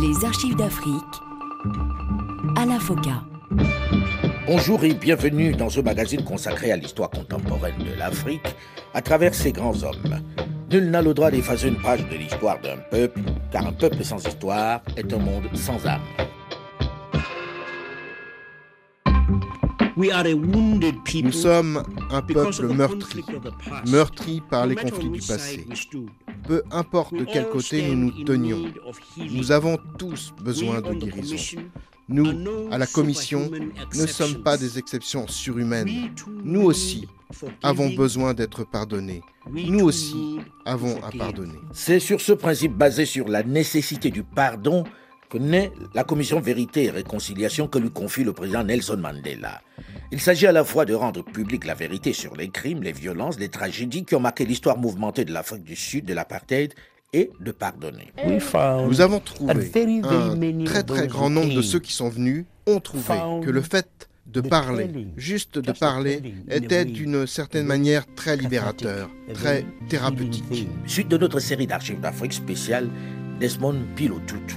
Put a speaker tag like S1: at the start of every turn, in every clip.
S1: Les archives d'Afrique, Alain Foka.
S2: Bonjour et bienvenue dans ce magazine consacré à l'histoire contemporaine de l'Afrique à travers ses grands hommes. Nul n'a le droit d'effacer une page de l'histoire d'un peuple, car un peuple sans histoire est un monde sans âme.
S3: Nous sommes un peuple meurtri, meurtri par les conflits du passé. Peu importe de quel côté nous nous tenions, nous avons tous besoin de guérison. Nous, à la Commission, ne sommes pas des exceptions surhumaines. Nous aussi avons besoin d'être pardonnés. Nous aussi avons à pardonner.
S2: C'est sur ce principe basé sur la nécessité du pardon naît la commission Vérité et Réconciliation que lui confie le président Nelson Mandela. Il s'agit à la fois de rendre publique la vérité sur les crimes, les violences, les tragédies qui ont marqué l'histoire mouvementée de l'Afrique du Sud, de l'apartheid et de pardonner.
S3: Nous avons trouvé un très très grand nombre de ceux qui sont venus ont trouvé que le fait de parler, juste de parler, était d'une certaine manière très libérateur, très thérapeutique.
S2: Suite de notre série d'archives d'Afrique spéciale, Desmond Pilotutu.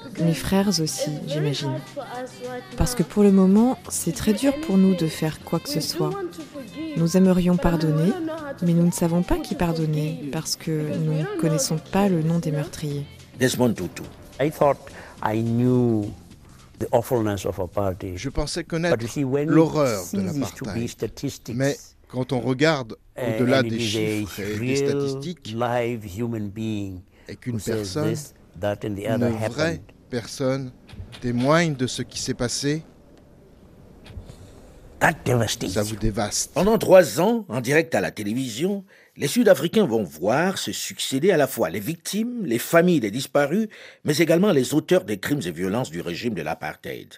S4: mes frères aussi, j'imagine. Parce que pour le moment, c'est très dur pour nous de faire quoi que ce soit. Nous aimerions pardonner, mais nous ne savons pas qui pardonner parce que nous ne connaissons pas le nom des meurtriers.
S2: Desmond Tutu.
S3: Je pensais connaître l'horreur de l'apartheid. Mais quand on regarde au-delà des chiffres et des statistiques, et qu'une personne, une vraie personne, témoigne de ce qui s'est passé, ça vous dévaste.
S2: Pendant trois ans, en direct à la télévision, les Sud-Africains vont voir se succéder à la fois les victimes, les familles des disparus, mais également les auteurs des crimes et violences du régime de l'apartheid.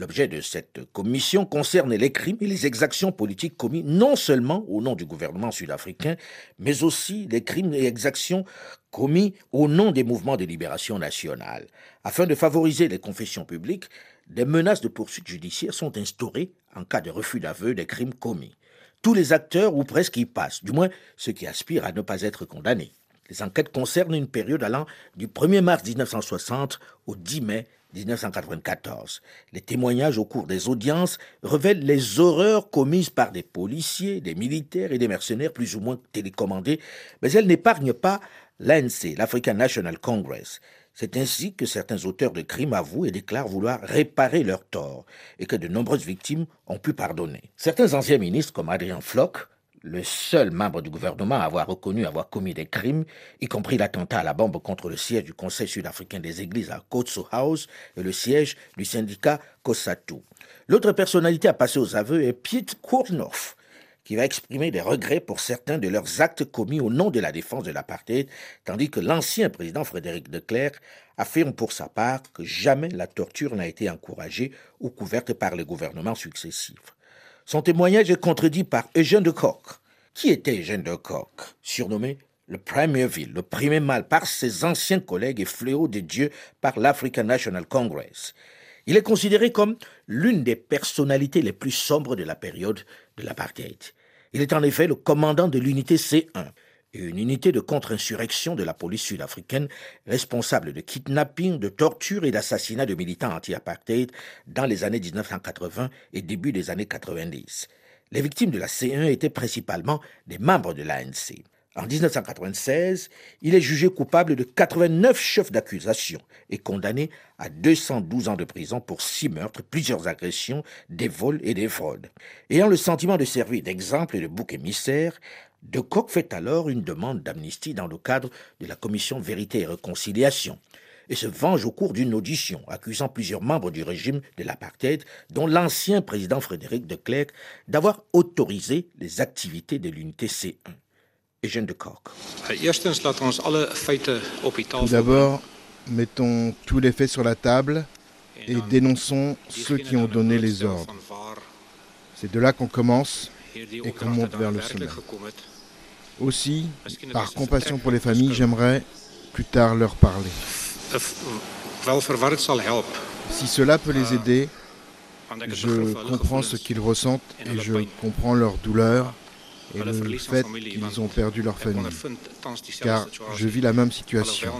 S2: L'objet de cette commission concerne les crimes et les exactions politiques commis non seulement au nom du gouvernement sud-africain, mais aussi les crimes et exactions commis au nom des mouvements de libération nationale. Afin de favoriser les confessions publiques, des menaces de poursuites judiciaires sont instaurées en cas de refus d'aveu des crimes commis. Tous les acteurs ou presque y passent, du moins ceux qui aspirent à ne pas être condamnés. Les enquêtes concernent une période allant du 1er mars 1960 au 10 mai 1994. Les témoignages au cours des audiences révèlent les horreurs commises par des policiers, des militaires et des mercenaires plus ou moins télécommandés, mais elles n'épargnent pas l'ANC, l'African National Congress. C'est ainsi que certains auteurs de crimes avouent et déclarent vouloir réparer leurs torts et que de nombreuses victimes ont pu pardonner. Certains anciens ministres comme Adrian Flock le seul membre du gouvernement à avoir reconnu avoir commis des crimes, y compris l'attentat à la bombe contre le siège du Conseil sud-africain des églises à Kotso House et le siège du syndicat Kosatu. L'autre personnalité à passer aux aveux est Piet Koornoff, qui va exprimer des regrets pour certains de leurs actes commis au nom de la défense de l'apartheid, tandis que l'ancien président Frédéric de Klerk affirme pour sa part que jamais la torture n'a été encouragée ou couverte par les gouvernements successifs. Son témoignage est contredit par Eugène de Kock. Qui était Eugène de Kock? Surnommé le premier ville, le premier mal par ses anciens collègues et fléau de Dieu par l'African National Congress. Il est considéré comme l'une des personnalités les plus sombres de la période de l'apartheid. Il est en effet le commandant de l'unité C1, une unité de contre-insurrection de la police sud-africaine responsable de kidnapping, de torture et d'assassinat de militants anti-apartheid dans les années 1980 et début des années 90. Les victimes de la C1 étaient principalement des membres de l'ANC. En 1996, il est jugé coupable de 89 chefs d'accusation et condamné à 212 ans de prison pour six meurtres, plusieurs agressions, des vols et des fraudes. Ayant le sentiment de servir d'exemple et de bouc émissaire, de Kock fait alors une demande d'amnistie dans le cadre de la commission Vérité et Réconciliation et se venge au cours d'une audition, accusant plusieurs membres du régime de l'apartheid, dont l'ancien président Frédéric de Klerk, d'avoir autorisé les activités de l'unité C1. et Jeanne de Kock.
S3: Tout d'abord, mettons tous les faits sur la table et dénonçons ceux qui ont donné les ordres. C'est de là qu'on commence et qu'on monte vers le sommet. Aussi, par compassion pour les familles, j'aimerais plus tard leur parler. Si cela peut les aider, je comprends ce qu'ils ressentent et je comprends leur douleur et le fait qu'ils ont perdu leur famille. Car je vis la même situation,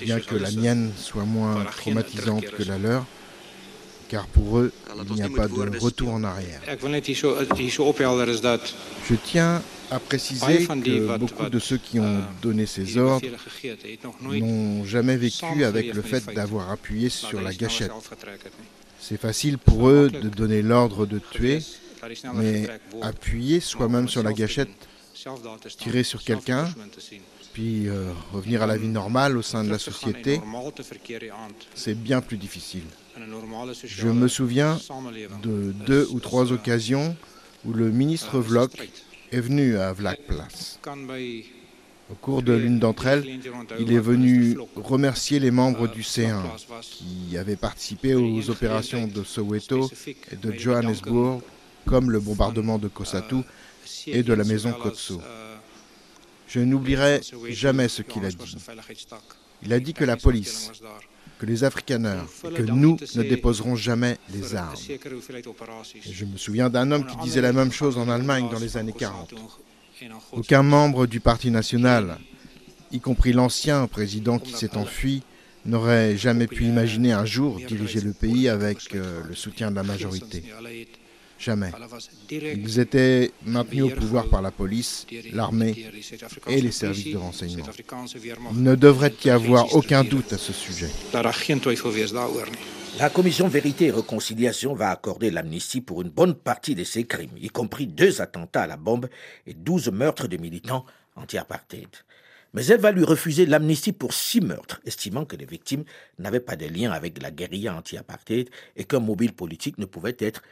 S3: bien que la mienne soit moins traumatisante que la leur, car pour eux, il n'y a pas de retour en arrière. Je tiens à préciser que beaucoup de ceux qui ont donné ces ordres n'ont jamais vécu avec le fait d'avoir appuyé sur la gâchette. C'est facile pour eux de donner l'ordre de tuer, mais appuyer soi-même sur la gâchette, tirer sur quelqu'un, puis euh, revenir à la vie normale au sein de la société, c'est bien plus difficile. Je me souviens de deux ou trois occasions où le ministre Vlok est venu à Vlakplace. Au cours de l'une d'entre elles, il est venu remercier les membres du C1 qui avaient participé aux opérations de Soweto et de Johannesburg comme le bombardement de Kossatu et de la maison Kotso. Je n'oublierai jamais ce qu'il a dit. Il a dit que la police, que les Afrikaners et que nous ne déposerons jamais les armes. je me souviens d'un homme qui disait la même chose en Allemagne dans les années 40. Aucun membre du Parti national, y compris l'ancien président qui s'est enfui, n'aurait jamais pu imaginer un jour diriger le pays avec euh, le soutien de la majorité. Jamais. Ils étaient maintenus au pouvoir par la police, l'armée et les services de renseignement. Il ne devrait y avoir aucun doute à ce sujet.
S2: La commission Vérité et Réconciliation va accorder l'amnistie pour une bonne partie de ces crimes, y compris deux attentats à la bombe et douze meurtres de militants anti-apartheid. Mais elle va lui refuser l'amnistie pour six meurtres, estimant que les victimes n'avaient pas de lien avec la guérilla anti-apartheid et qu'un mobile politique ne pouvait être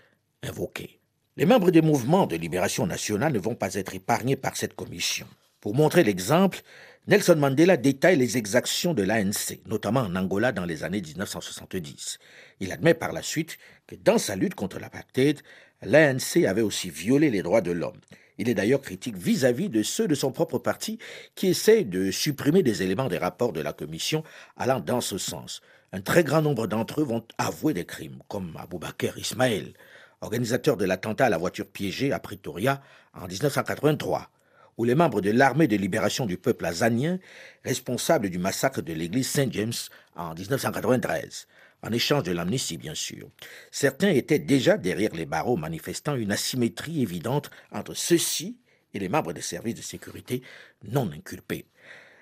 S2: Les membres des mouvements de libération nationale ne vont pas être épargnés par cette commission. Pour montrer l'exemple, Nelson Mandela détaille les exactions de l'ANC, notamment en Angola dans les années 1970. Il admet par la suite que dans sa lutte contre l'apartheid, l'ANC avait aussi violé les droits de l'homme. Il est d'ailleurs critique vis-à-vis de ceux de son propre parti qui essayent de supprimer des éléments des rapports de la commission allant dans ce sens. Un très grand nombre d'entre eux vont avouer des crimes, comme Aboubaker Ismaël, organisateur de l'attentat à la voiture piégée à Pretoria en 1983, ou les membres de l'armée de libération du peuple azanien, responsables du massacre de l'église Saint James en 1993, en échange de l'amnistie bien sûr. Certains étaient déjà derrière les barreaux manifestant une asymétrie évidente entre ceux-ci et les membres des services de sécurité non inculpés.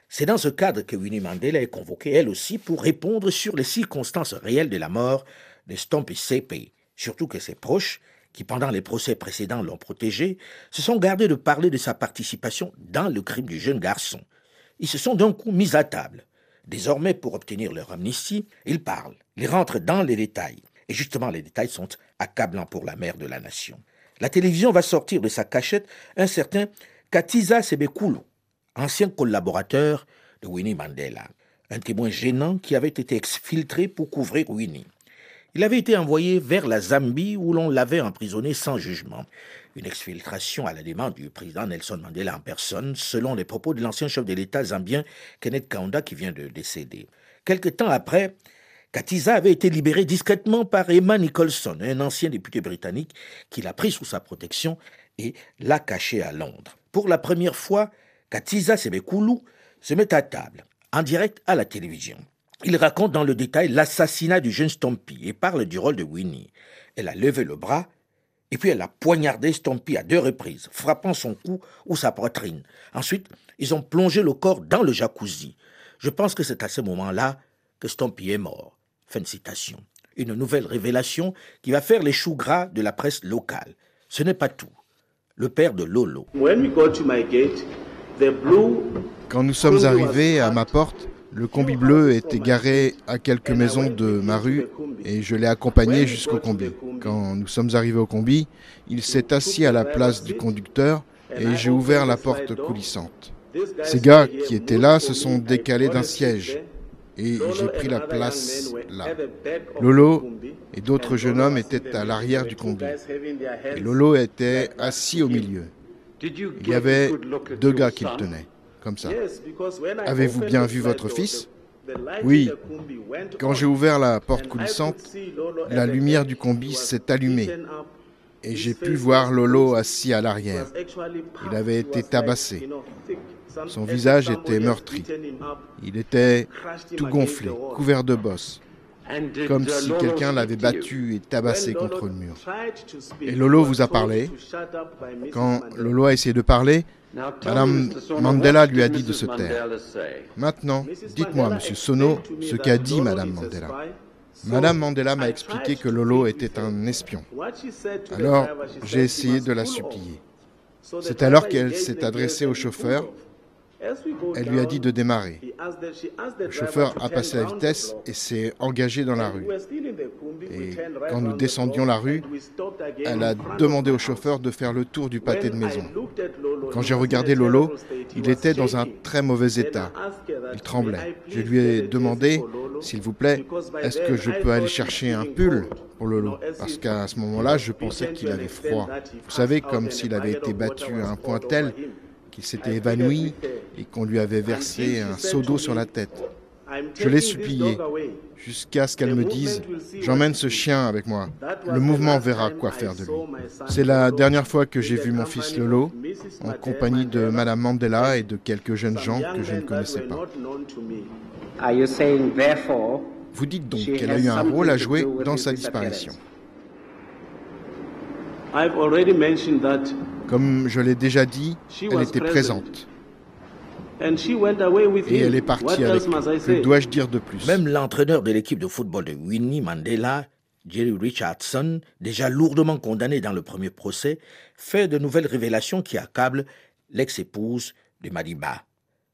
S2: C'est dans ce cadre que Winnie Mandela est convoquée elle aussi pour répondre sur les circonstances réelles de la mort de Stompy Sepe, surtout que ses proches, qui pendant les procès précédents l'ont protégé, se sont gardés de parler de sa participation dans le crime du jeune garçon. Ils se sont d'un coup mis à table. Désormais, pour obtenir leur amnistie, ils parlent, ils rentrent dans les détails. Et justement, les détails sont accablants pour la mère de la nation. La télévision va sortir de sa cachette un certain Katiza Sebekulu, ancien collaborateur de Winnie Mandela, un témoin gênant qui avait été exfiltré pour couvrir Winnie. Il avait été envoyé vers la Zambie où l'on l'avait emprisonné sans jugement. Une exfiltration à la demande du président Nelson Mandela en personne, selon les propos de l'ancien chef de l'État zambien Kenneth Kaunda qui vient de décéder. Quelque temps après, Katiza avait été libéré discrètement par Emma Nicholson, un ancien député britannique qui l'a pris sous sa protection et l'a caché à Londres. Pour la première fois, Katiza Sebekulu se met à table, en direct à la télévision. Il raconte dans le détail l'assassinat du jeune Stompy et parle du rôle de Winnie. Elle a levé le bras et puis elle a poignardé Stompy à deux reprises, frappant son cou ou sa poitrine. Ensuite, ils ont plongé le corps dans le jacuzzi. Je pense que c'est à ce moment-là que Stompy est mort. Fin de citation. Une nouvelle révélation qui va faire les choux gras de la presse locale. Ce n'est pas tout. Le père de Lolo.
S3: Quand nous sommes arrivés à ma porte, le combi bleu était garé à quelques maisons de ma rue et je l'ai accompagné jusqu'au combi. Quand nous sommes arrivés au combi, il s'est assis à la place du conducteur et j'ai ouvert la porte coulissante. Ces gars qui étaient là se sont décalés d'un siège et j'ai pris la place là. Lolo et d'autres jeunes hommes étaient à l'arrière du combi. Et Lolo était assis au milieu. Il y avait deux gars qui le tenaient, comme ça. Avez-vous bien vu votre fils? Oui. Quand j'ai ouvert la porte coulissante, la lumière du combi s'est allumée et j'ai pu voir Lolo assis à l'arrière. Il avait été tabassé. Son visage était meurtri. Il était tout gonflé, couvert de bosses, comme si quelqu'un l'avait battu et tabassé contre le mur. Et Lolo vous a parlé. Quand Lolo a essayé de parler, Madame Mandela lui a dit de se taire. Maintenant, dites-moi, Monsieur Sono, ce qu'a dit Madame Mandela. Madame Mandela m'a expliqué que Lolo était un espion. Alors, j'ai essayé de la supplier. C'est alors qu'elle s'est adressée au chauffeur elle lui a dit de démarrer. Le chauffeur a passé la vitesse et s'est engagé dans la rue. Et quand nous descendions la rue, elle a demandé au chauffeur de faire le tour du pâté de maison. Quand j'ai regardé Lolo, il était dans un très mauvais état. Il tremblait. Je lui ai demandé, s'il vous plaît, est-ce que je peux aller chercher un pull pour Lolo? Parce qu'à ce moment-là, je pensais qu'il avait froid. Vous savez, comme s'il avait été battu à un point tel qu'il s'était évanoui et qu'on lui avait versé un seau d'eau sur la tête. Je l'ai supplié jusqu'à ce qu'elle me dise J'emmène ce chien avec moi. Le mouvement verra quoi faire de lui. C'est la dernière fois que j'ai vu mon fils Lolo en compagnie de Madame Mandela et de quelques jeunes gens que je ne connaissais pas. Vous dites donc qu'elle a eu un rôle à jouer dans sa disparition. Comme je l'ai déjà dit, elle était présente. Et elle est partie avec Que dois-je dire de plus?
S2: Même l'entraîneur de l'équipe de football de Winnie Mandela, Jerry Richardson, déjà lourdement condamné dans le premier procès, fait de nouvelles révélations qui accablent l'ex-épouse de Madiba.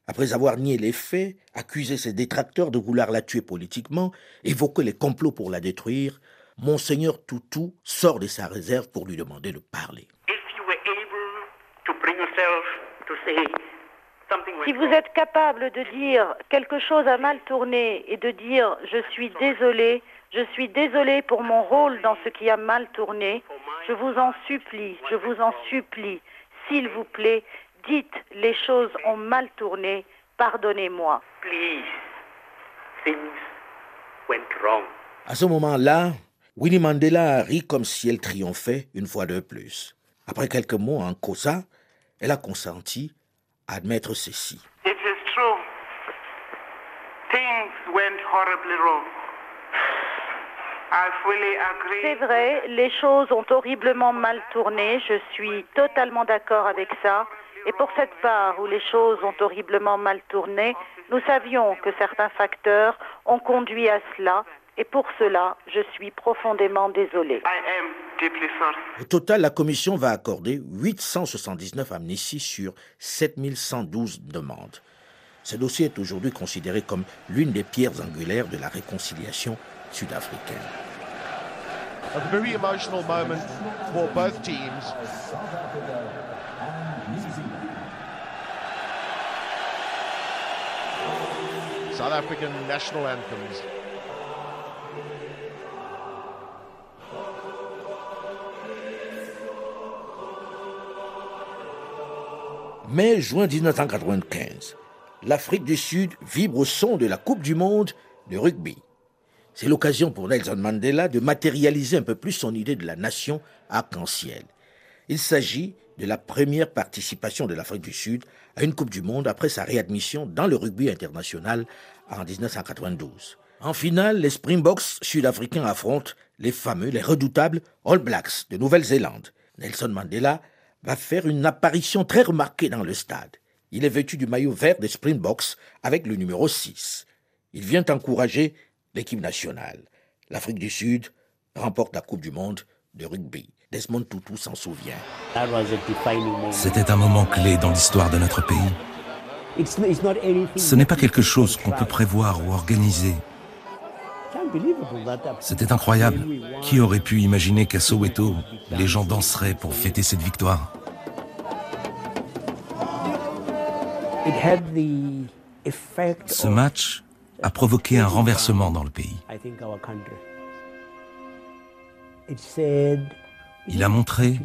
S2: Après avoir nié les faits, accusé ses détracteurs de vouloir la tuer politiquement, évoqué les complots pour la détruire, Monseigneur Toutou sort de sa réserve pour lui demander de parler.
S5: Si vous êtes capable de dire quelque chose a mal tourné et de dire je suis désolé, je suis désolé pour mon rôle dans ce qui a mal tourné, je vous en supplie, je vous en supplie, s'il vous plaît, dites les choses ont mal tourné, pardonnez-moi.
S2: À ce moment-là, Winnie Mandela rit comme si elle triomphait une fois de plus. Après quelques mots en causa, elle a consenti à admettre ceci.
S5: C'est vrai, les choses ont horriblement mal tourné, je suis totalement d'accord avec ça. Et pour cette part où les choses ont horriblement mal tourné, nous savions que certains facteurs ont conduit à cela et pour cela, je suis profondément désolé.
S2: Au total, la Commission va accorder 879 amnisties sur 7112 demandes. Ce dossier est aujourd'hui considéré comme l'une des pierres angulaires de la réconciliation sud-africaine. South African national anthems. Mai-juin 1995, l'Afrique du Sud vibre au son de la Coupe du Monde de rugby. C'est l'occasion pour Nelson Mandela de matérialiser un peu plus son idée de la nation arc-en-ciel. Il s'agit de la première participation de l'Afrique du Sud à une Coupe du Monde après sa réadmission dans le rugby international en 1992. En finale, les Springboks sud-africains affrontent les fameux, les redoutables All Blacks de Nouvelle-Zélande. Nelson Mandela va faire une apparition très remarquée dans le stade. Il est vêtu du maillot vert des Springboks avec le numéro 6. Il vient encourager l'équipe nationale. L'Afrique du Sud remporte la Coupe du Monde de rugby. Desmond Tutu s'en souvient.
S6: C'était un moment clé dans l'histoire de notre pays. Ce n'est pas quelque chose qu'on peut prévoir ou organiser. C'était incroyable. Qui aurait pu imaginer qu'à Soweto, les gens danseraient pour fêter cette victoire? Ce match a provoqué un renversement dans le pays. Il a montré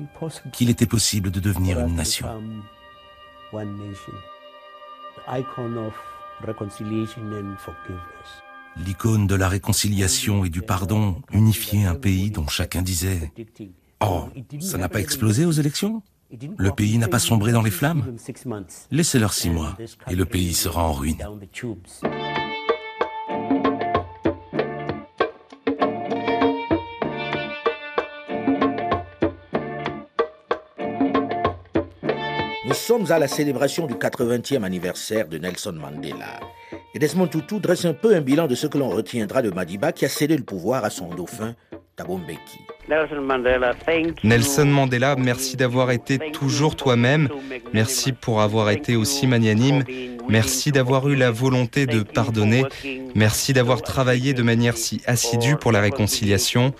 S6: qu'il était possible de devenir une nation. L'icône de la réconciliation et du pardon unifiait un pays dont chacun disait ⁇ Oh, ça n'a pas explosé aux élections? Le pays n'a pas sombré dans les flammes Laissez-leur six mois et le pays sera en ruine.
S2: sommes à la célébration du 80e anniversaire de Nelson Mandela. Et Desmond Tutu dresse un peu un bilan de ce que l'on retiendra de Madiba qui a cédé le pouvoir à son dauphin, Thabo Mbeki.
S7: Nelson Mandela, merci d'avoir été toujours toi-même. Merci pour avoir été aussi magnanime. Merci d'avoir eu la volonté de pardonner. Merci d'avoir travaillé de manière si assidue pour la réconciliation.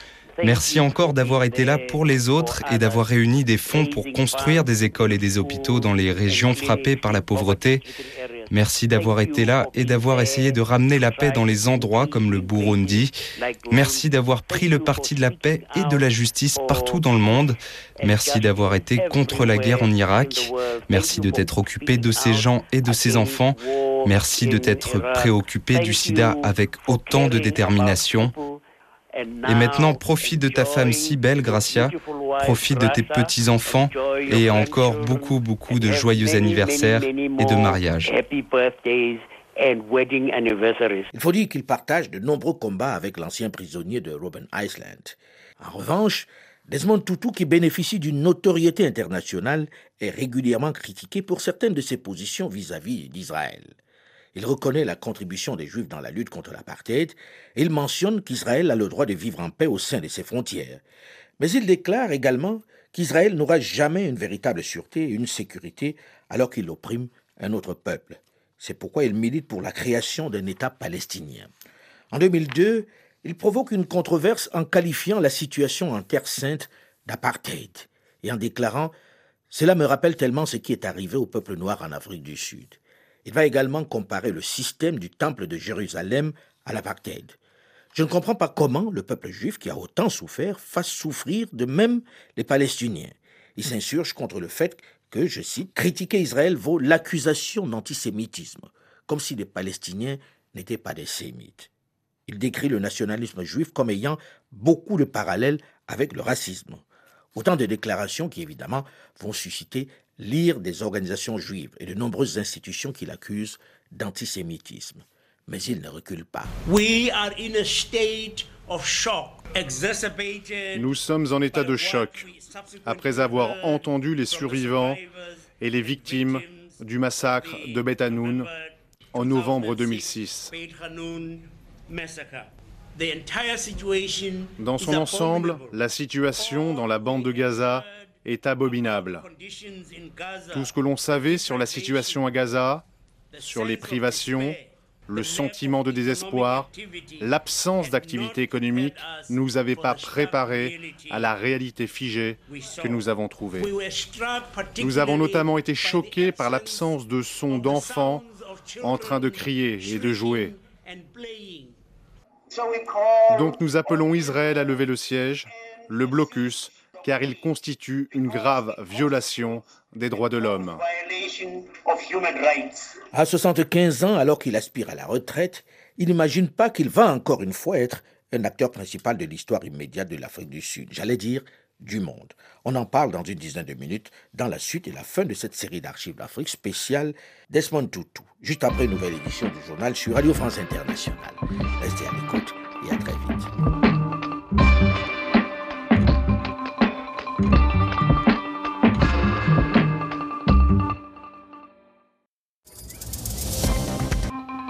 S7: Merci encore d'avoir été là pour les autres et d'avoir réuni des fonds pour construire des écoles et des hôpitaux dans les régions frappées par la pauvreté. Merci d'avoir été là et d'avoir essayé de ramener la paix dans les endroits comme le Burundi. Merci d'avoir pris le parti de la paix et de la justice partout dans le monde. Merci d'avoir été contre la guerre en Irak. Merci de t'être occupé de ces gens et de ces enfants. Merci de t'être préoccupé du sida avec autant de détermination. Et maintenant, profite de ta femme si belle, Gracia. Profite de tes petits-enfants et encore beaucoup, beaucoup de joyeux anniversaires et de mariages.
S2: Il faut dire qu'il partage de nombreux combats avec l'ancien prisonnier de Robben Island. En revanche, Desmond Tutu, qui bénéficie d'une notoriété internationale, est régulièrement critiqué pour certaines de ses positions vis-à-vis d'Israël. Il reconnaît la contribution des Juifs dans la lutte contre l'apartheid et il mentionne qu'Israël a le droit de vivre en paix au sein de ses frontières. Mais il déclare également qu'Israël n'aura jamais une véritable sûreté et une sécurité alors qu'il opprime un autre peuple. C'est pourquoi il milite pour la création d'un État palestinien. En 2002, il provoque une controverse en qualifiant la situation en Terre sainte d'apartheid et en déclarant Cela me rappelle tellement ce qui est arrivé au peuple noir en Afrique du Sud. Il va également comparer le système du temple de Jérusalem à l'apartheid. Je ne comprends pas comment le peuple juif qui a autant souffert fasse souffrir de même les Palestiniens. Il s'insurge contre le fait que, je cite, critiquer Israël vaut l'accusation d'antisémitisme, comme si les Palestiniens n'étaient pas des sémites. Il décrit le nationalisme juif comme ayant beaucoup de parallèles avec le racisme. Autant de déclarations qui, évidemment, vont susciter lire des organisations juives et de nombreuses institutions qui l'accusent d'antisémitisme. Mais il ne recule pas.
S8: Nous sommes en état de choc après avoir entendu les survivants et les victimes du massacre de Beth en novembre 2006. Dans son ensemble, la situation dans la bande de Gaza est abominable. Tout ce que l'on savait sur la situation à Gaza, sur les privations, le sentiment de désespoir, l'absence d'activité économique ne nous avait pas préparés à la réalité figée que nous avons trouvée. Nous avons notamment été choqués par l'absence de sons d'enfants en train de crier et de jouer. Donc nous appelons Israël à lever le siège, le blocus, car il constitue une grave violation des droits de l'homme.
S2: À 75 ans, alors qu'il aspire à la retraite, il n'imagine pas qu'il va encore une fois être un acteur principal de l'histoire immédiate de l'Afrique du Sud, j'allais dire du monde. On en parle dans une dizaine de minutes dans la suite et la fin de cette série d'archives d'Afrique spéciale Desmond Tutu, juste après une nouvelle édition du journal sur Radio France Internationale. Restez à l'écoute et à très vite.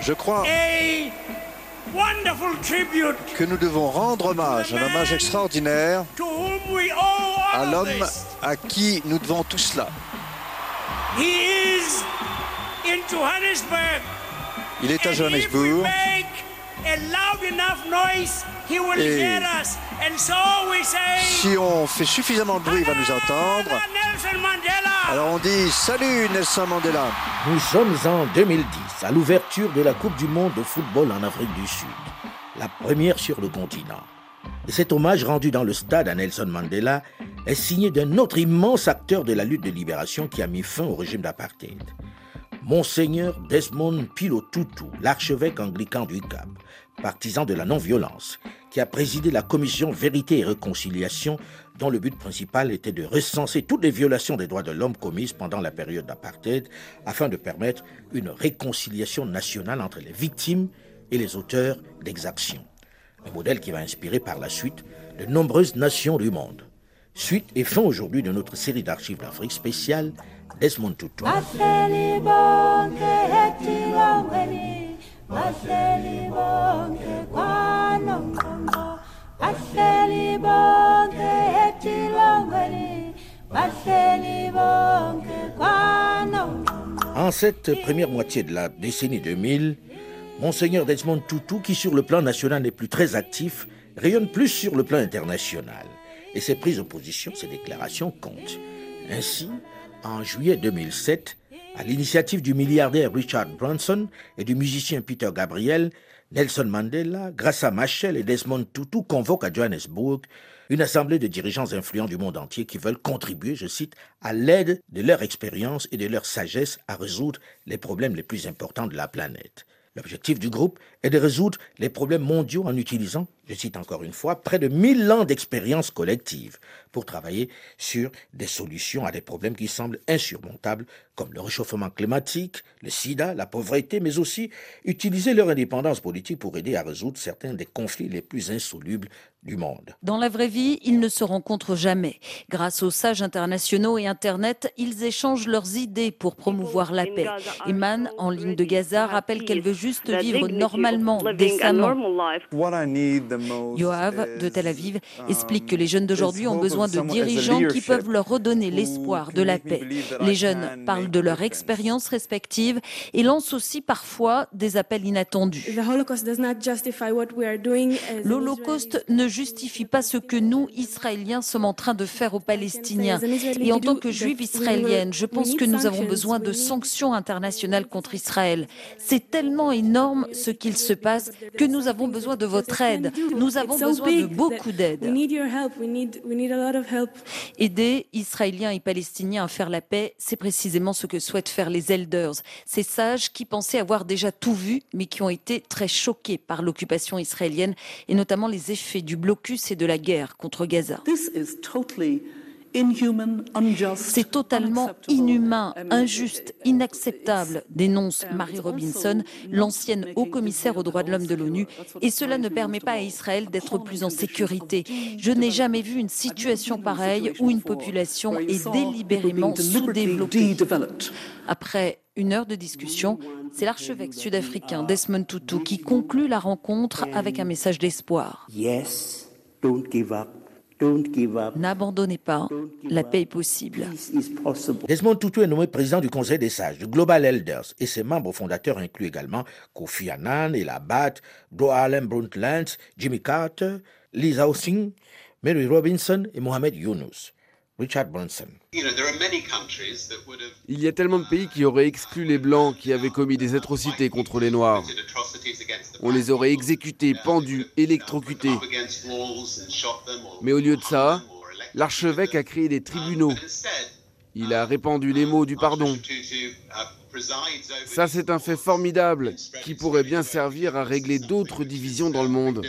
S9: Je crois que nous devons rendre hommage, un hommage extraordinaire à l'homme à qui nous devons tout cela. Il est à Johannesburg. Et si on fait suffisamment de bruit, il va nous entendre. Alors on dit Salut Nelson Mandela.
S2: Nous sommes en 2010, à l'ouverture de la Coupe du Monde de football en Afrique du Sud, la première sur le continent. Et cet hommage rendu dans le stade à Nelson Mandela est signé d'un autre immense acteur de la lutte de libération qui a mis fin au régime d'apartheid. Monseigneur Desmond Pilotutu, l'archevêque anglican du Cap, partisan de la non-violence, qui a présidé la commission Vérité et Réconciliation, dont le but principal était de recenser toutes les violations des droits de l'homme commises pendant la période d'apartheid, afin de permettre une réconciliation nationale entre les victimes et les auteurs d'exactions. Un modèle qui va inspirer par la suite de nombreuses nations du monde. Suite et fin aujourd'hui de notre série d'archives d'Afrique spéciale Desmond Tutu. En cette première moitié de la décennie 2000, Monseigneur Desmond Tutu, qui sur le plan national n'est plus très actif, rayonne plus sur le plan international. Et ses prises de position, ses déclarations comptent. Ainsi, en juillet 2007, à l'initiative du milliardaire Richard Branson et du musicien Peter Gabriel, Nelson Mandela, grâce Machel et Desmond Tutu, convoque à Johannesburg une assemblée de dirigeants influents du monde entier qui veulent contribuer, je cite, à l'aide de leur expérience et de leur sagesse à résoudre les problèmes les plus importants de la planète. L'objectif du groupe est de résoudre les problèmes mondiaux en utilisant, je cite encore une fois, près de 1000 ans d'expérience collective pour travailler sur des solutions à des problèmes qui semblent insurmontables comme le réchauffement climatique, le sida, la pauvreté, mais aussi utiliser leur indépendance politique pour aider à résoudre certains des conflits les plus insolubles du monde.
S10: Dans la vraie vie, ils ne se rencontrent jamais. Grâce aux sages internationaux et Internet, ils échangent leurs idées pour promouvoir la paix. Eman, en ligne de Gaza, rappelle qu'elle veut juste vivre normalement, décemment. Yoav, de Tel Aviv, explique que les jeunes d'aujourd'hui ont besoin de dirigeants qui peuvent leur redonner l'espoir de la paix. Les jeunes parlent de leur expérience respective et lancent aussi parfois des appels inattendus. L'Holocauste ne justifie pas ce que nous, Israéliens, sommes en train de faire aux Palestiniens. Et en tant que juive israélienne, je pense que nous avons besoin de sanctions internationales contre Israël. C'est tellement énorme ce qu'il se passe que nous avons besoin de votre aide. Nous avons besoin de beaucoup d'aide. Aider Israéliens et Palestiniens à faire la paix, c'est précisément ce que souhaitent faire les Elders, ces sages qui pensaient avoir déjà tout vu, mais qui ont été très choqués par l'occupation israélienne et notamment les effets du blocus et de la guerre contre Gaza. C'est totalement inhumain, injuste, inacceptable, dénonce Mary Robinson, l'ancienne haut-commissaire aux droits de l'homme de l'ONU, et cela ne permet pas à Israël d'être plus en sécurité. Je n'ai jamais vu une situation pareille où une population est délibérément sous-développée. Après une heure de discussion, c'est l'archevêque sud-africain Desmond Tutu qui conclut la rencontre avec un message d'espoir. Yes, don't give up. N'abandonnez pas, la paix est possible.
S2: Desmond Tutu est nommé président du Conseil des sages, du Global Elders, et ses membres fondateurs incluent également Kofi Annan, Elabat, Do Allen Brundtland, Jimmy Carter, Lisa Hosing, Mary Robinson et Mohamed Yunus. Richard Branson.
S11: Il y a tellement de pays qui auraient exclu les Blancs qui avaient commis des atrocités contre les Noirs. On les aurait exécutés, pendus, électrocutés. Mais au lieu de ça, l'archevêque a créé des tribunaux. Il a répandu les mots du pardon. Ça, c'est un fait formidable qui pourrait bien servir à régler d'autres divisions dans le monde.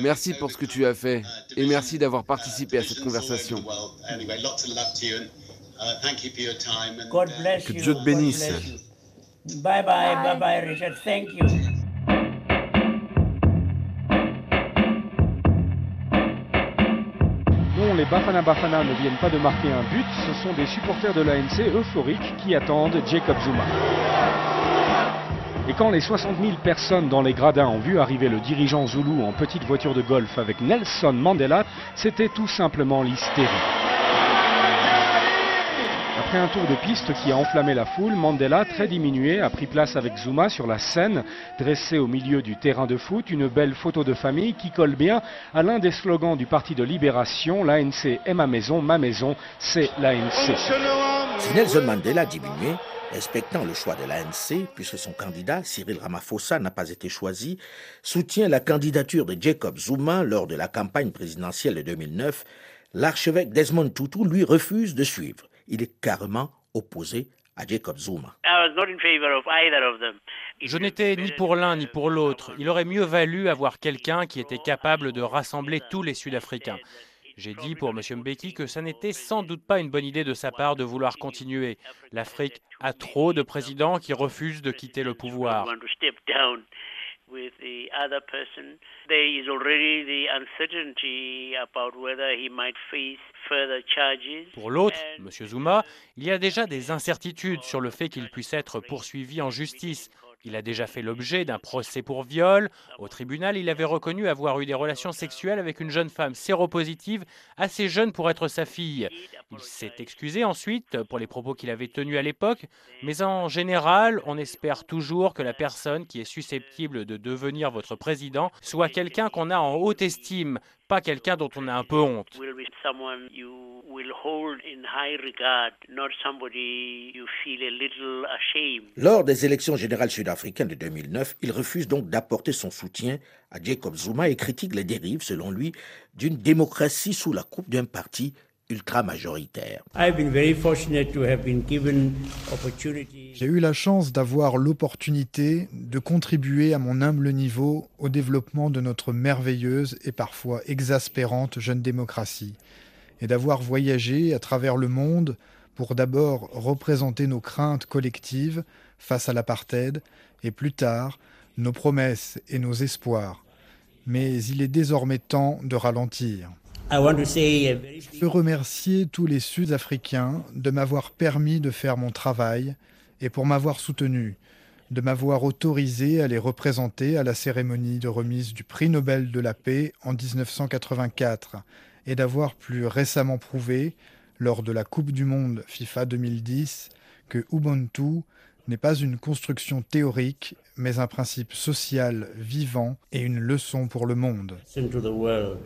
S11: Merci pour ce que tu as fait et merci d'avoir participé à cette conversation.
S3: Que Dieu te bénisse.
S12: Bye bye, bye bye, Richard. Thank you.
S3: les
S13: les Bafana Bafana ne viennent pas de marquer un but, ce sont des supporters de l'ANC euphoriques qui attendent Jacob Zuma. Et quand les 60 000 personnes dans les gradins ont vu arriver le dirigeant Zulu en petite voiture de golf avec Nelson Mandela, c'était tout simplement l'hystérie. Après un tour de piste qui a enflammé la foule, Mandela, très diminué, a pris place avec Zuma sur la scène, dressé au milieu du terrain de foot, une belle photo de famille qui colle bien à l'un des slogans du Parti de Libération, l'ANC est ma maison, ma maison, c'est l'ANC.
S2: Nelson Mandela diminué, respectant le choix de l'ANC, puisque son candidat, Cyril Ramaphosa, n'a pas été choisi, soutient la candidature de Jacob Zuma lors de la campagne présidentielle de 2009, l'archevêque Desmond Tutu lui refuse de suivre il est carrément opposé à Jacob Zuma.
S14: Je n'étais ni pour l'un ni pour l'autre. Il aurait mieux valu avoir quelqu'un qui était capable de rassembler tous les Sud-Africains. J'ai dit pour M. Mbeki que ça n'était sans doute pas une bonne idée de sa part de vouloir continuer. L'Afrique a trop de présidents qui refusent de quitter le pouvoir. Pour l'autre, M. Zuma, il y a déjà des incertitudes sur le fait qu'il puisse être poursuivi en justice. Il a déjà fait l'objet d'un procès pour viol. Au tribunal, il avait reconnu avoir eu des relations sexuelles avec une jeune femme séropositive, assez jeune pour être sa fille. Il s'est excusé ensuite pour les propos qu'il avait tenus à l'époque, mais en général, on espère toujours que la personne qui est susceptible de devenir votre président soit quelqu'un qu'on a en haute estime, pas quelqu'un dont on a un peu honte.
S2: Lors des élections générales sud-africaines de 2009, il refuse donc d'apporter son soutien à Jacob Zuma et critique les dérives, selon lui, d'une démocratie sous la coupe d'un parti ultra-majoritaire.
S15: J'ai eu la chance d'avoir l'opportunité de contribuer à mon humble niveau au développement de notre merveilleuse et parfois exaspérante jeune démocratie, et d'avoir voyagé à travers le monde pour d'abord représenter nos craintes collectives face à l'apartheid, et plus tard nos promesses et nos espoirs. Mais il est désormais temps de ralentir. Je veux remercier tous les Sud-Africains de m'avoir permis de faire mon travail et pour m'avoir soutenu, de m'avoir autorisé à les représenter à la cérémonie de remise du prix Nobel de la paix en 1984 et d'avoir plus récemment prouvé, lors de la Coupe du Monde FIFA 2010, que Ubuntu n'est pas une construction théorique, mais un principe social vivant et une leçon pour le monde.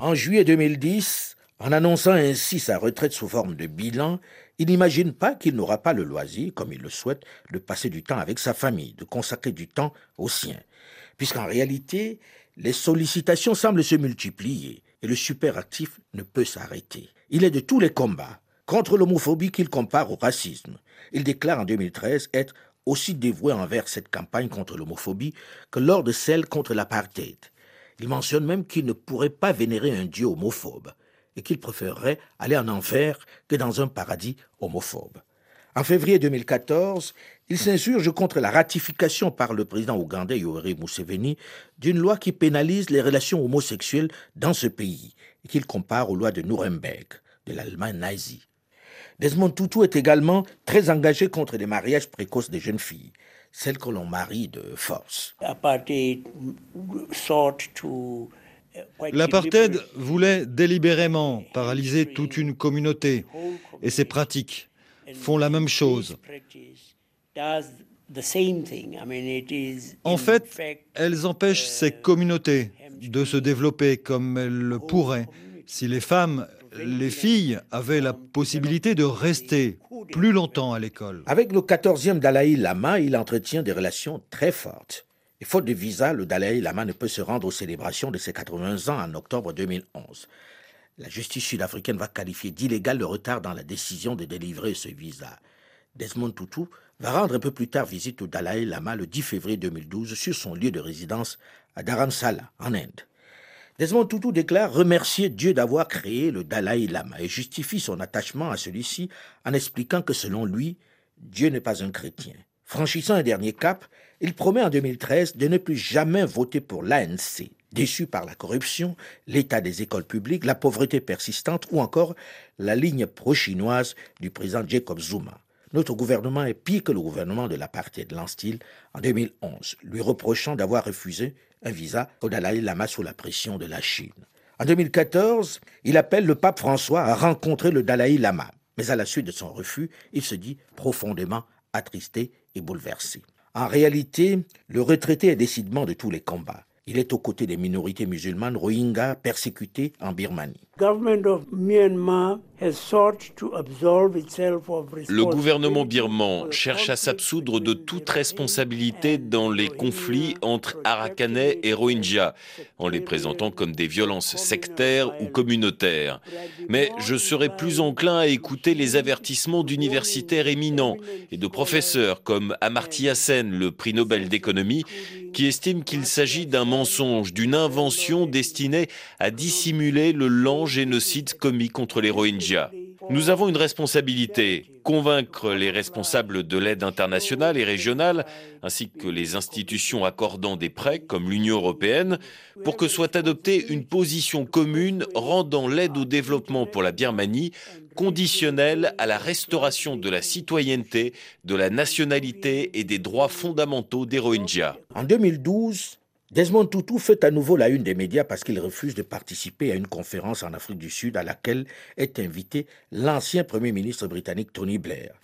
S2: En juillet 2010, en annonçant ainsi sa retraite sous forme de bilan, il n'imagine pas qu'il n'aura pas le loisir, comme il le souhaite, de passer du temps avec sa famille, de consacrer du temps aux siens. Puisqu'en réalité, les sollicitations semblent se multiplier et le superactif ne peut s'arrêter. Il est de tous les combats, contre l'homophobie qu'il compare au racisme. Il déclare en 2013 être aussi dévoué envers cette campagne contre l'homophobie que lors de celle contre l'apartheid. Il mentionne même qu'il ne pourrait pas vénérer un dieu homophobe et qu'il préférerait aller en enfer que dans un paradis homophobe. En février 2014, il s'insurge contre la ratification par le président ougandais Yoweri Museveni d'une loi qui pénalise les relations homosexuelles dans ce pays et qu'il compare aux lois de Nuremberg de l'Allemagne nazie. Desmond Tutu est également très engagé contre les mariages précoces des jeunes filles, celles que l'on marie de force.
S16: L'apartheid voulait délibérément paralyser toute une communauté et ces pratiques font la même chose. En fait, elles empêchent ces communautés de se développer comme elles le pourraient si les femmes les filles avaient la possibilité de rester plus longtemps à l'école.
S2: Avec le 14e Dalai Lama, il entretient des relations très fortes. Et faute de visa, le Dalai Lama ne peut se rendre aux célébrations de ses 80 ans en octobre 2011. La justice sud-africaine va qualifier d'illégal le retard dans la décision de délivrer ce visa. Desmond Tutu va rendre un peu plus tard visite au Dalai Lama le 10 février 2012 sur son lieu de résidence à Dharamsala, en Inde. Desmond Tutu déclare remercier Dieu d'avoir créé le Dalai Lama et justifie son attachement à celui-ci en expliquant que selon lui, Dieu n'est pas un chrétien. Franchissant un dernier cap, il promet en 2013 de ne plus jamais voter pour l'ANC, déçu par la corruption, l'état des écoles publiques, la pauvreté persistante ou encore la ligne pro-chinoise du président Jacob Zuma. Notre gouvernement est pire que le gouvernement de l'apartheid Lanstil en 2011, lui reprochant d'avoir refusé un visa au Dalai Lama sous la pression de la Chine. En 2014, il appelle le pape François à rencontrer le Dalai Lama, mais à la suite de son refus, il se dit profondément attristé et bouleversé. En réalité, le retraité est décidément de tous les combats. Il est aux côtés des minorités musulmanes Rohingyas persécutées en Birmanie.
S17: Le gouvernement birman cherche à s'absoudre de toute responsabilité dans les conflits entre Arakanais et Rohingyas, en les présentant comme des violences sectaires ou communautaires. Mais je serais plus enclin à écouter les avertissements d'universitaires éminents et de professeurs comme Amartya Sen, le prix Nobel d'économie, qui estiment qu'il s'agit d'un mensonge, d'une invention destinée à dissimuler le lent génocide commis contre les Rohingyas. Nous avons une responsabilité, convaincre les responsables de l'aide internationale et régionale, ainsi que les institutions accordant des prêts comme l'Union européenne, pour que soit adoptée une position commune rendant l'aide au développement pour la Birmanie conditionnelle à la restauration de la citoyenneté, de la nationalité et des droits fondamentaux des Rohingyas.
S2: En 2012, Desmond Tutu fait à nouveau la une des médias parce qu'il refuse de participer à une conférence en Afrique du Sud à laquelle est invité l'ancien Premier ministre britannique Tony Blair.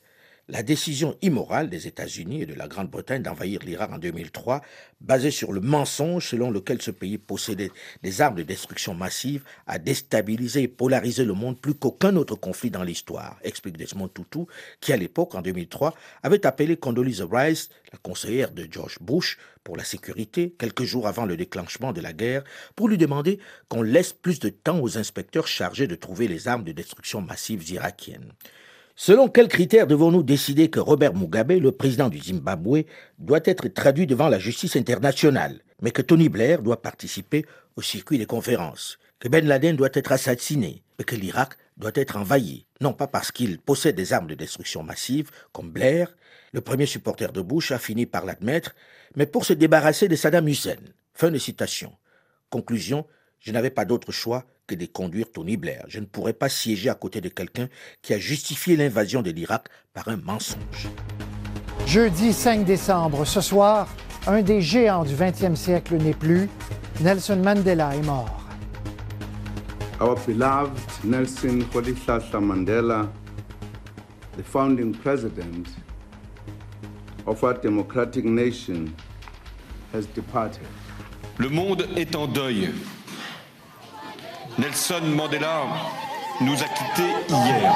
S2: La décision immorale des États-Unis et de la Grande-Bretagne d'envahir l'Irak en 2003, basée sur le mensonge selon lequel ce pays possédait des armes de destruction massive, a déstabilisé et polarisé le monde plus qu'aucun autre conflit dans l'histoire, explique Desmond Tutu, qui à l'époque, en 2003, avait appelé Condoleezza Rice, la conseillère de George Bush, pour la sécurité, quelques jours avant le déclenchement de la guerre, pour lui demander qu'on laisse plus de temps aux inspecteurs chargés de trouver les armes de destruction massive irakiennes. Selon quels critères devons-nous décider que Robert Mugabe, le président du Zimbabwe, doit être traduit devant la justice internationale, mais que Tony Blair doit participer au circuit des conférences, que Ben Laden doit être assassiné et que l'Irak doit être envahi, non pas parce qu'il possède des armes de destruction massive, comme Blair, le premier supporter de Bush a fini par l'admettre, mais pour se débarrasser de Saddam Hussein. Fin de citation. Conclusion, je n'avais pas d'autre choix que de conduire Tony Blair. Je ne pourrais pas siéger à côté de quelqu'un qui a justifié l'invasion de l'Irak par un mensonge.
S18: Jeudi 5 décembre, ce soir, un des géants du 20e siècle n'est plus. Nelson Mandela est mort.
S19: Our beloved Nelson Rolihlahla Mandela, the founding president of our democratic nation, has departed.
S20: Le monde est en deuil. Nelson Mandela nous a quittés hier.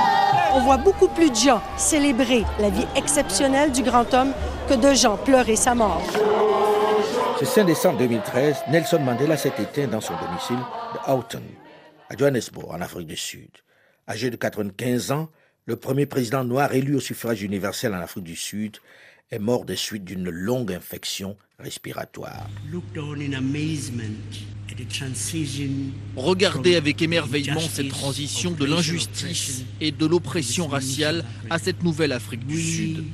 S21: On voit beaucoup plus de gens célébrer la vie exceptionnelle du grand homme que de gens pleurer sa mort.
S2: Ce 5 décembre 2013, Nelson Mandela s'est éteint dans son domicile de Houghton, à Johannesburg, en Afrique du Sud. Âgé de 95 ans, le premier président noir élu au suffrage universel en Afrique du Sud est mort des suites d'une longue infection respiratoire.
S22: Regardez avec émerveillement cette transition de l'injustice et de l'oppression raciale à cette nouvelle Afrique du Sud.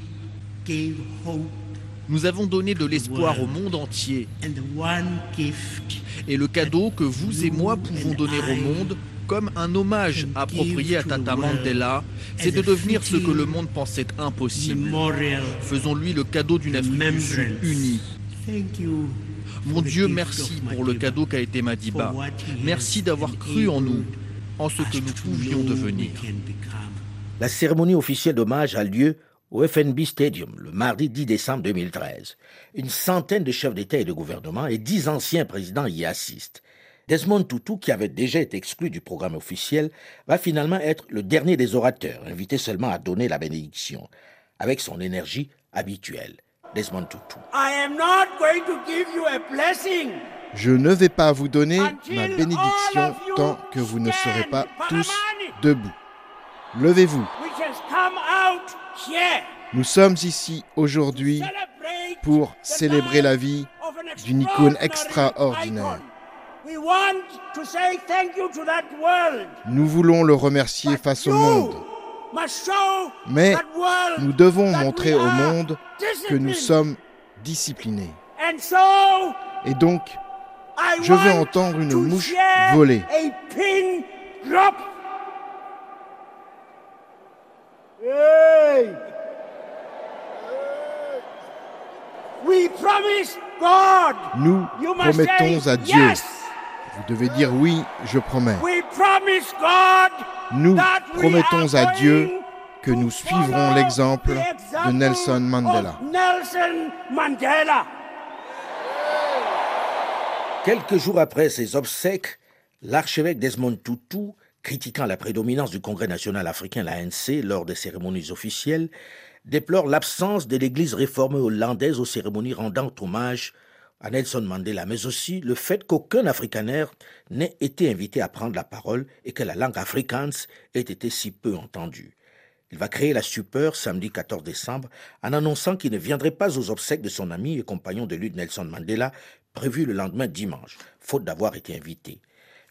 S22: Nous avons donné de l'espoir au monde entier. Et le cadeau que vous et moi pouvons donner au monde, comme un hommage approprié à Tata Mandela, c'est de devenir ce que le monde pensait impossible. Faisons-lui le cadeau d'une Afrique du Sud unie. Mon Dieu, merci pour le cadeau qu'a été Madiba. Merci d'avoir cru en nous, en ce que nous pouvions devenir.
S2: La cérémonie officielle d'hommage a lieu au FNB Stadium le mardi 10 décembre 2013. Une centaine de chefs d'État et de gouvernement et dix anciens présidents y assistent. Desmond Tutu, qui avait déjà été exclu du programme officiel, va finalement être le dernier des orateurs, invité seulement à donner la bénédiction, avec son énergie habituelle. Desmond Tutu.
S3: Je ne vais pas vous donner ma bénédiction tant que vous ne serez pas tous debout. Levez-vous. Nous sommes ici aujourd'hui pour célébrer la vie d'une icône extraordinaire. Nous voulons le remercier face au monde. Mais nous devons montrer au monde que nous sommes disciplinés. Et donc, Je veux entendre une mouche voler. Nous promettons à Dieu. Vous devez dire oui, je promets. Nous promettons à Dieu que nous suivrons l'exemple de Nelson Mandela.
S2: Quelques jours après ses obsèques, l'archevêque Desmond Tutu, critiquant la prédominance du Congrès national africain, l'ANC, lors des cérémonies officielles, déplore l'absence de l'Église réformée hollandaise aux cérémonies rendant hommage à Nelson Mandela, mais aussi le fait qu'aucun afrikaner n'ait été invité à prendre la parole et que la langue afrikaans ait été si peu entendue. Il va créer la stupeur samedi 14 décembre en annonçant qu'il ne viendrait pas aux obsèques de son ami et compagnon de lutte Nelson Mandela, prévu le lendemain dimanche, faute d'avoir été invité.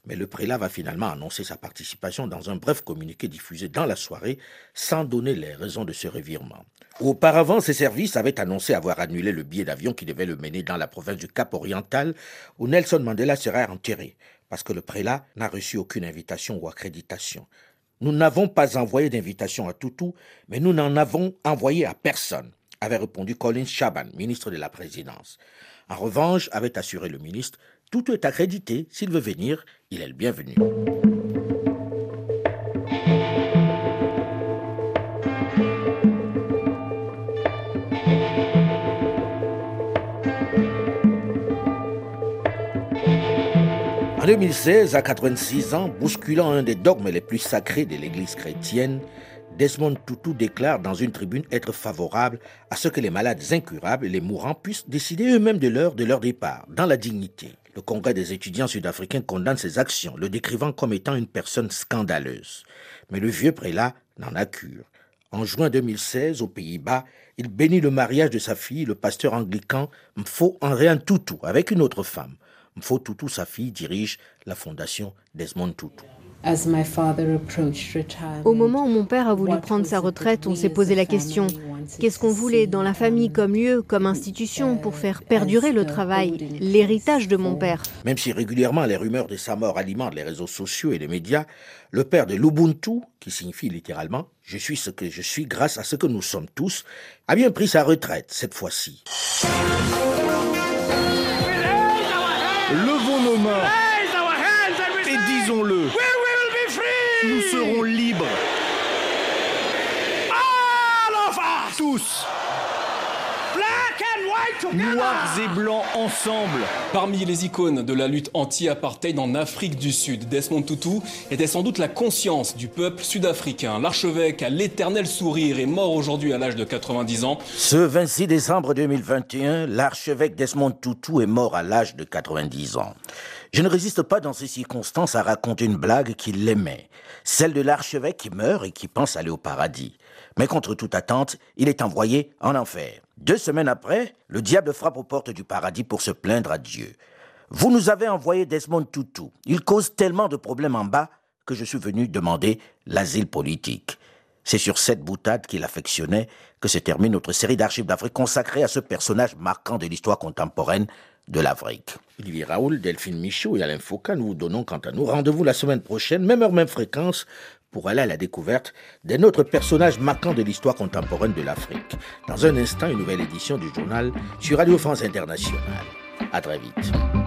S2: Mais le prélat va finalement annoncer sa participation dans un bref communiqué diffusé dans la soirée, sans donner les raisons de ce revirement. Auparavant, ses services avaient annoncé avoir annulé le billet d'avion qui devait le mener dans la province du Cap Oriental, où Nelson Mandela serait enterré, parce que le prélat n'a reçu aucune invitation ou accréditation. Nous n'avons pas envoyé d'invitation à Toutou, mais nous n'en avons envoyé à personne, avait répondu Colin Chaban, ministre de la Présidence. En revanche, avait assuré le ministre, tout est accrédité. S'il veut venir, il est le bienvenu. En 2016, à 86 ans, bousculant un des dogmes les plus sacrés de l'Église chrétienne, Desmond Tutu déclare dans une tribune être favorable à ce que les malades incurables et les mourants puissent décider eux-mêmes de l'heure de leur départ, dans la dignité. Le Congrès des étudiants sud-africains condamne ses actions, le décrivant comme étant une personne scandaleuse. Mais le vieux prélat n'en a cure. En juin 2016, aux Pays-Bas, il bénit le mariage de sa fille, le pasteur anglican Mfo Henrian Tutu, avec une autre femme. Mfo Tutu, sa fille, dirige la fondation Desmond Tutu.
S23: Au moment où mon père a voulu prendre sa retraite, on s'est posé la question qu'est-ce qu'on voulait dans la famille comme lieu, comme institution pour faire perdurer le travail, l'héritage de mon père?
S2: Même si régulièrement les rumeurs de sa mort alimentent les réseaux sociaux et les médias, le père de l'Ubuntu, qui signifie littéralement je suis ce que je suis grâce à ce que nous sommes tous, a bien pris sa retraite cette fois-ci.
S20: Levons nos mains et disons-le nous serons libres. Tous. Noirs et blancs ensemble.
S24: Parmi les icônes de la lutte anti-apartheid en Afrique du Sud, Desmond Tutu était sans doute la conscience du peuple sud-africain. L'archevêque à l'éternel sourire est mort aujourd'hui à l'âge de 90 ans.
S2: Ce 26 décembre 2021, l'archevêque Desmond Tutu est mort à l'âge de 90 ans. Je ne résiste pas dans ces circonstances à raconter une blague qui l'aimait, celle de l'archevêque qui meurt et qui pense aller au paradis. Mais contre toute attente, il est envoyé en enfer. Deux semaines après, le diable frappe aux portes du paradis pour se plaindre à Dieu. Vous nous avez envoyé Desmond Tutu. Il cause tellement de problèmes en bas que je suis venu demander l'asile politique. C'est sur cette boutade qu'il affectionnait que se termine notre série d'archives d'Afrique consacrée à ce personnage marquant de l'histoire contemporaine de l'Afrique. Olivier Raoul, Delphine Michaud et Alain Foucault, nous vous donnons quant à nous rendez-vous la semaine prochaine, même heure, même fréquence, pour aller à la découverte d'un autre personnage marquant de l'histoire contemporaine de l'Afrique. Dans un instant, une nouvelle édition du journal sur Radio France Internationale. À très vite.